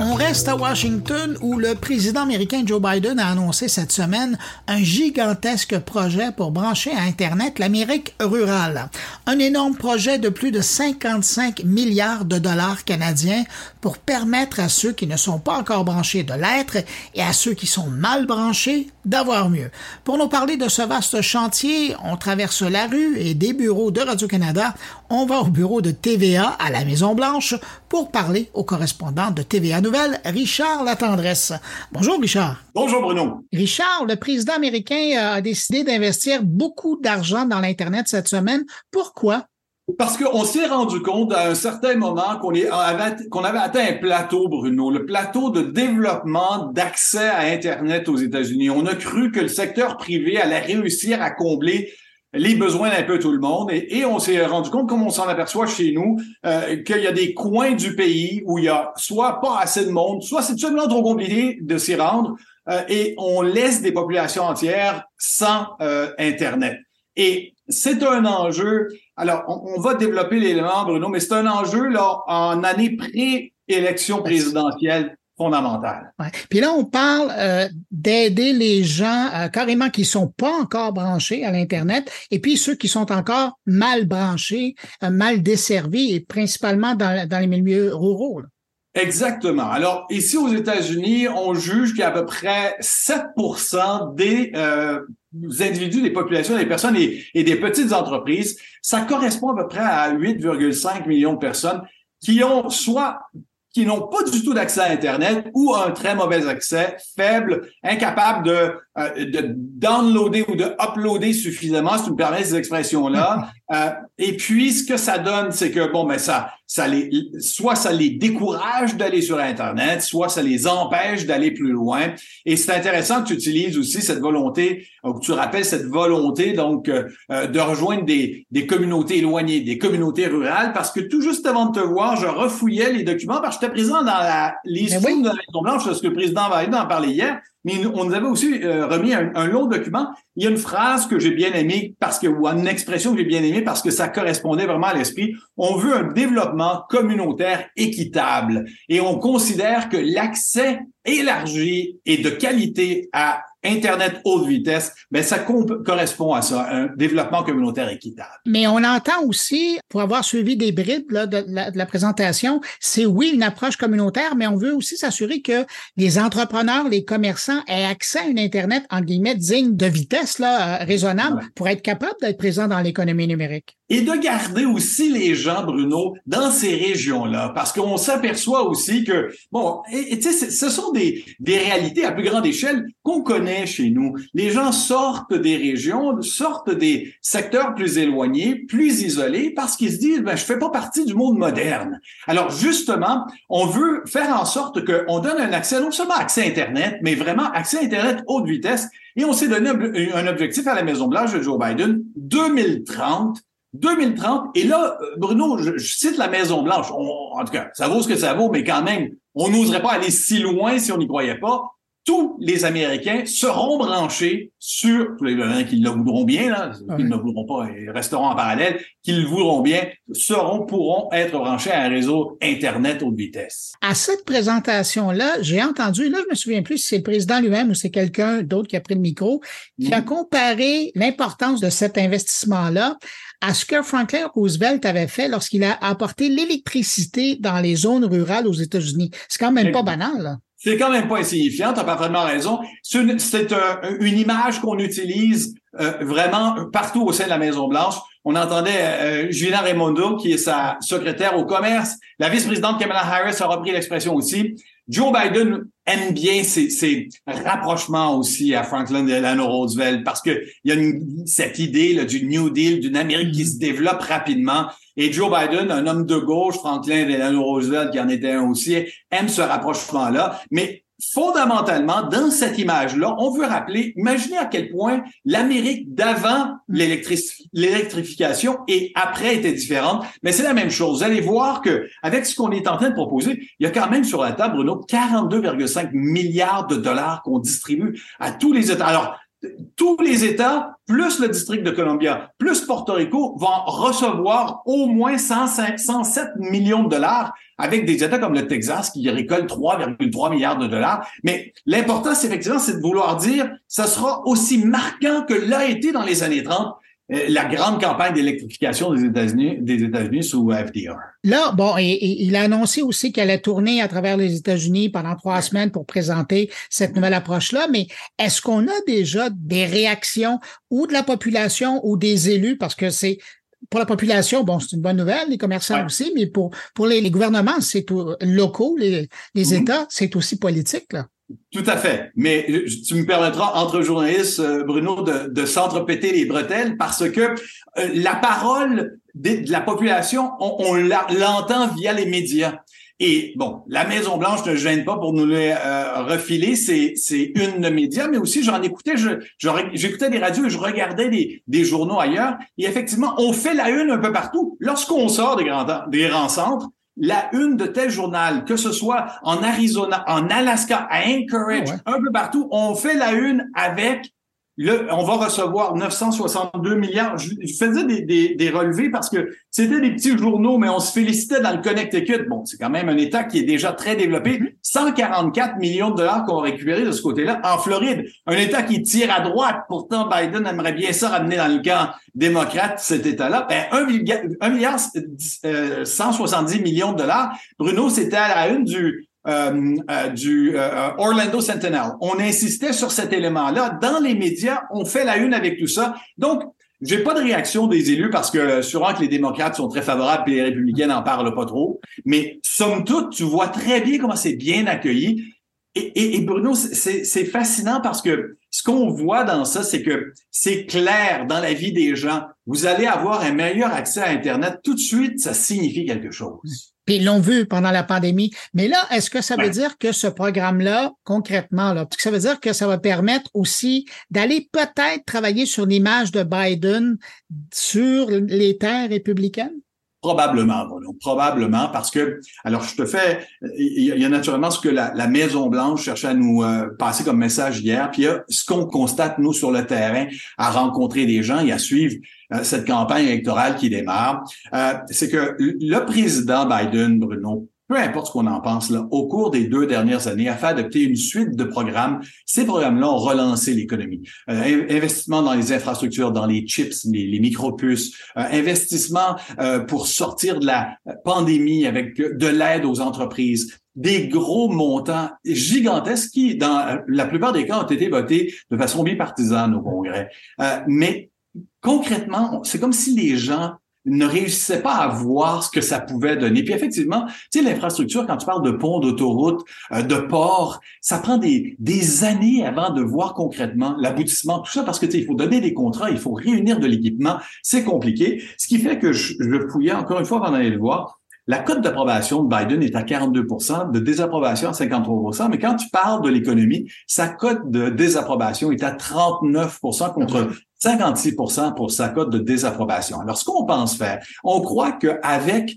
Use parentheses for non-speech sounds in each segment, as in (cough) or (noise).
On reste à Washington où le président américain Joe Biden a annoncé cette semaine un gigantesque projet pour brancher à Internet l'Amérique rurale. Un énorme projet de plus de 55 milliards de dollars canadiens pour permettre à ceux qui ne sont pas encore branchés de l'être et à ceux qui sont mal branchés d'avoir mieux. Pour nous parler de ce vaste chantier, on traverse la rue et des bureaux de Radio-Canada. On va au bureau de TVA à la Maison-Blanche pour parler au correspondant de TVA Nouvelle, Richard Latendresse. Bonjour Richard. Bonjour Bruno. Richard, le président américain a décidé d'investir beaucoup d'argent dans l'Internet cette semaine. Pourquoi? Parce qu'on s'est rendu compte à un certain moment qu'on avait, qu'on avait atteint un plateau, Bruno, le plateau de développement d'accès à Internet aux États-Unis. On a cru que le secteur privé allait réussir à combler les besoins d'un peu tout le monde. Et, on s'est rendu compte, comme on s'en aperçoit chez nous, euh, qu'il y a des coins du pays où il y a soit pas assez de monde, soit c'est tout simplement trop compliqué de s'y rendre, euh, et on laisse des populations entières sans euh, Internet. Et c'est un enjeu. Alors, on, on va développer l'élément, Bruno, mais c'est un enjeu là en année pré-élection présidentielle fondamentale. Ouais. Puis là, on parle euh, d'aider les gens euh, carrément qui sont pas encore branchés à l'Internet et puis ceux qui sont encore mal branchés, euh, mal desservis et principalement dans, dans les milieux ruraux. Là. Exactement. Alors, ici aux États-Unis, on juge qu'il y a à peu près 7% des individus, des populations, des personnes et, et, des petites entreprises. Ça correspond à peu près à 8,5 millions de personnes qui ont soit qui n'ont pas du tout d'accès à Internet ou un très mauvais accès, faible, incapable de, euh, de downloader ou de uploader suffisamment, si tu me permets ces expressions-là. (laughs) euh, et puis, ce que ça donne, c'est que, bon, ben ça, ça les, soit ça les décourage d'aller sur Internet, soit ça les empêche d'aller plus loin. Et c'est intéressant que tu utilises aussi cette volonté, ou que tu rappelles cette volonté, donc, euh, de rejoindre des, des communautés éloignées, des communautés rurales, parce que tout juste avant de te voir, je refouillais les documents, parce que j'étais présent dans la liste oui. de la Maison Blanche, parce que le président Biden en parlait hier, mais on nous avait aussi euh, remis un, un, long document. Il y a une phrase que j'ai bien aimée parce que, ou une expression que j'ai bien aimée parce que ça correspondait vraiment à l'esprit. On veut un développement communautaire équitable et on considère que l'accès élargi et de qualité à Internet haute vitesse, ben ça correspond à ça, un développement communautaire équitable. Mais on entend aussi, pour avoir suivi des bribes là, de, la, de, la, présentation, c'est oui une approche communautaire, mais on veut aussi s'assurer que les entrepreneurs, les commerçants aient accès à une Internet, en guillemets, digne de vitesse, là, euh, raisonnable, ouais. pour être capable d'être présent dans l'économie numérique. Et de garder aussi les gens, Bruno, dans ces régions-là, parce qu'on s'aperçoit aussi que, bon, tu sais, ce sont des, des réalités à plus grande échelle qu'on connaît chez nous. Les gens sortent des régions, sortent des secteurs plus éloignés, plus isolés, parce qu'ils se disent, ben, je fais pas partie du monde moderne. Alors, justement, on veut faire en sorte qu'on donne un accès, non seulement accès Internet, mais vraiment accès Internet haute vitesse. Et on s'est donné un objectif à la Maison-Blanche de Joe Biden, 2030, 2030, et là, Bruno, je, je cite la Maison-Blanche. En tout cas, ça vaut ce que ça vaut, mais quand même, on n'oserait pas aller si loin si on n'y croyait pas. Tous les Américains seront branchés sur, tous les gens qui le voudront bien, là, qui ne le voudront pas et resteront en parallèle, qui le voudront bien, seront, pourront être branchés à un réseau Internet haute vitesse. À cette présentation-là, j'ai entendu, là, je me souviens plus si c'est le président lui-même ou c'est quelqu'un d'autre qui a pris le micro, qui mmh. a comparé l'importance de cet investissement-là à ce que Franklin Roosevelt avait fait lorsqu'il a apporté l'électricité dans les zones rurales aux États-Unis. C'est quand même pas banal. Là. C'est quand même pas insignifiant, tu as parfaitement raison. C'est une, un, une, image qu'on utilise euh, vraiment partout au sein de la Maison-Blanche. On entendait euh, Julien Raimondo, qui est sa secrétaire au commerce. La vice-présidente Kamala Harris a repris l'expression aussi. Joe Biden aime bien ces, ces, rapprochements aussi à Franklin Delano Roosevelt parce que il y a une, cette idée là, du New Deal, d'une Amérique qui se développe rapidement. Et Joe Biden, un homme de gauche, Franklin Delano Roosevelt, qui en était un aussi, aime ce rapprochement-là. Mais fondamentalement, dans cette image-là, on veut rappeler, imaginez à quel point l'Amérique d'avant l'électrification et après était différente, mais c'est la même chose. Vous allez voir que avec ce qu'on est en train de proposer, il y a quand même sur la table, Bruno, 42,5 milliards de dollars qu'on distribue à tous les États. Tous les États, plus le district de Columbia, plus Porto Rico, vont recevoir au moins 107 millions de dollars avec des États comme le Texas qui récoltent 3,3 milliards de dollars. Mais l'important, c'est effectivement, c'est de vouloir dire, ça sera aussi marquant que l'a été dans les années 30 euh, la grande campagne d'électrification des États-Unis des États-Unis sous FDR. Là, bon, et, il a annoncé aussi qu'elle allait tourner à travers les États-Unis pendant trois semaines pour présenter cette nouvelle approche-là. Mais est-ce qu'on a déjà des réactions ou de la population ou des élus, parce que c'est pour la population, bon, c'est une bonne nouvelle, les commerçants aussi, mais pour, pour les, gouvernements, c'est locaux, les, les mm-hmm. États, c'est aussi politique, là. Tout à fait. Mais euh, tu me permettras, entre journalistes, euh, Bruno, de, s'entrepéter les bretelles parce que euh, la parole de, la population, on, l'entend via les médias. Et bon, la Maison Blanche ne gêne pas pour nous les refiler. C'est c'est une de médias, mais aussi j'en écoutais, j'écoutais des radios et je regardais des, journaux ailleurs. Et effectivement, on fait la une un peu partout. Lorsqu'on sort des grands centres, la une de tel journal, que ce soit en Arizona, en Alaska, à Anchorage, ah un peu partout, on fait la une avec on va recevoir 962 milliards. Je, faisais des, des, relevés parce que c'était des petits journaux, mais on se félicitait dans le Connecticut. Bon, c'est quand même un État qui est déjà très développé. 144 mm-hmm. millions de dollars qu'on a récupéré de ce côté-là. En Floride, un État qui tire à droite. Pourtant, Biden aimerait bien ça ramener dans le camp démocrate, cet État-là. Ben, 1 milliard, 170 euh, millions de dollars. Bruno, c'était à la une du du euh, Orlando Sentinel. On insistait sur cet élément-là. Dans les médias, on fait la une avec tout ça. Donc, j'ai pas de réaction des élus parce que sûrement que les démocrates sont très favorables et les républicains n'en parlent pas trop. Mais somme toute, tu vois très bien comment c'est bien accueilli. Et, et, Bruno, c'est fascinant parce que ce qu'on voit dans ça, c'est que c'est clair dans la vie des gens. Vous allez avoir un meilleur accès à Internet. Tout de suite, ça signifie quelque chose. Puis ils l'ont vu pendant la pandémie. Mais là, est-ce que ça veut dire que ce programme-là, concrètement, là, ça veut dire que ça va permettre aussi d'aller peut-être travailler sur l'image de Biden sur les terres républicaines? Probablement, probablement, parce que, alors je te fais, il y a naturellement ce que la, Maison Blanche cherchait à nous euh, passer comme message hier, puis il y a ce qu'on constate nous sur le terrain, à rencontrer des gens et à suivre euh, cette campagne électorale qui démarre, euh, c'est que le président Biden, Bruno, peu importe ce qu'on en pense, là, au cours des deux dernières années, a fait adopter une suite de programmes. Ces programmes-là ont relancé l'économie. Euh, investissement dans les infrastructures, dans les chips, les, les micropuces, euh, investissement euh, pour sortir de la pandémie avec de l'aide aux entreprises, des gros montants gigantesques qui, dans la plupart des cas, ont été votés de façon bipartisane au Congrès. mais concrètement, c'est comme si les gens ne réussissaient pas à voir ce que ça pouvait donner. Puis effectivement, tu sais, l'infrastructure, quand tu parles de ponts, d'autoroutes, euh, de ports, ça prend des, années avant de voir concrètement l'aboutissement, tout ça, parce que tu sais, il faut donner des contrats, il faut réunir de l'équipement, c'est compliqué. Ce qui fait que je, je fouillais encore une fois avant d'aller le voir, la cote d'approbation de Biden est à 42% de désapprobation à 53% mais quand tu parles de l'économie, sa cote de désapprobation est à 39% contre 56% pour sa cote de désapprobation. Alors, ce qu'on pense faire, on croit qu'avec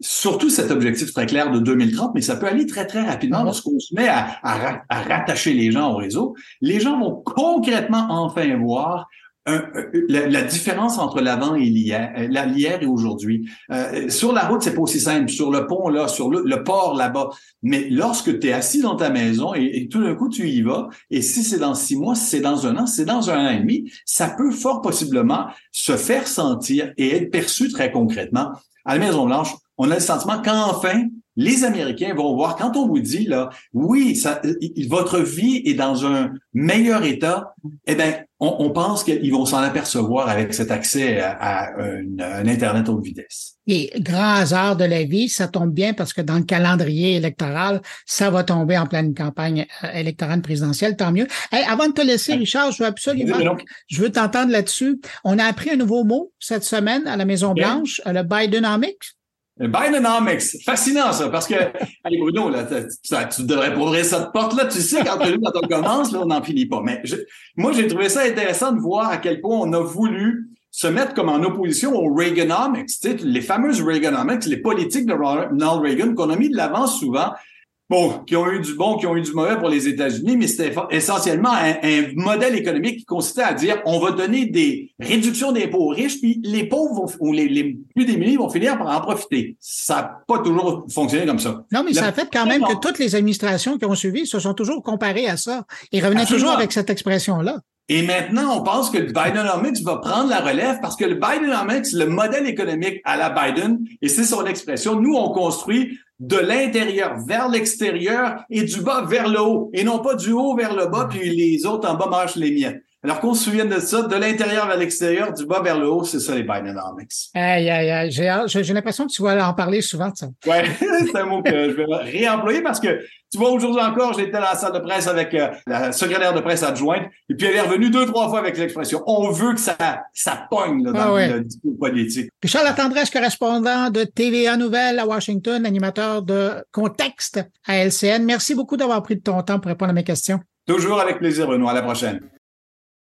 surtout cet objectif très clair de 2030, mais ça peut aller très, très rapidement lorsqu'on se met à, à, rattacher les gens au réseau. Les gens vont concrètement enfin voir la, différence entre l'avant et l'hier, euh, l'hier et aujourd'hui. Euh, sur la route, c'est pas aussi simple. Sur le pont, là, sur le, port là-bas. Mais lorsque tu es assis dans ta maison et, tout d'un coup, tu y vas, et si c'est dans six mois, si c'est dans un an, si c'est dans un an et demi, ça peut fort possiblement se faire sentir et être perçu très concrètement. À la Maison-Blanche, on a le sentiment qu'enfin, les Américains vont voir, quand on vous dit, là, oui, ça, votre vie est dans un meilleur état, eh bien, on, pense qu'ils vont s'en apercevoir avec cet accès à, un Internet haute vitesse. Et grand hasard de la vie, ça tombe bien parce que dans le calendrier électoral, ça va tomber en pleine campagne euh, électorale présidentielle, tant mieux. avant de te laisser, Richard, je veux absolument, je veux t'entendre là-dessus. On a appris un nouveau mot cette semaine à la Maison-Blanche, le Bidenomics. Bidenomics, fascinant ça, parce que, (laughs) allez Bruno, là, tu, devrais ouvrir cette porte-là, tu sais, quand, quand on commence, là, on n'en finit pas. Mais moi, j'ai trouvé ça intéressant de voir à quel point on a voulu se mettre comme en opposition aux Reaganomics, tu sais, les fameuses Reaganomics, les politiques de Ronald Reagan qu'on a mis de l'avant souvent. Bon, qui ont eu du bon, qui ont eu du mauvais pour les États-Unis, mais c'était essentiellement un, modèle économique qui consistait à dire on va donner des réductions d'impôts aux riches, puis les pauvres ou les, les, plus démunis vont finir par en profiter. Ça n'a pas toujours fonctionné comme ça. Non, mais ça a fait quand même que toutes les administrations qui ont suivi se sont toujours comparées à ça. Ils revenaient toujours avec cette expression-là. Et maintenant, on pense que le Bidenomics va prendre la relève parce que le Bidenomics, le modèle économique à la Biden, et c'est son expression, nous, on construit de l'intérieur vers l'extérieur et du bas vers le haut, et non pas du haut vers le bas, puis les autres en bas marchent les miettes. Alors qu'on se souvienne de ça, de l'intérieur vers l'extérieur, du bas vers le haut, c'est ça les Bidenomics. Aïe, aïe, aïe. J'ai l'impression que tu vas en parler souvent de ça. Ouais, (laughs) c'est un mot que je vais réemployer parce que tu vois, aujourd'hui encore, j'étais dans la salle de presse avec euh, la secrétaire de presse adjointe, et puis elle est revenue deux, trois fois avec l'expression. On veut que ça, ça pogne là, dans ah le discours politique. Puis Charles Tendresse, correspondant de TVA Nouvelles à Washington, animateur de Contexte à LCN. Merci beaucoup d'avoir pris de ton temps pour répondre à mes questions. Toujours avec plaisir, Benoît. À la prochaine.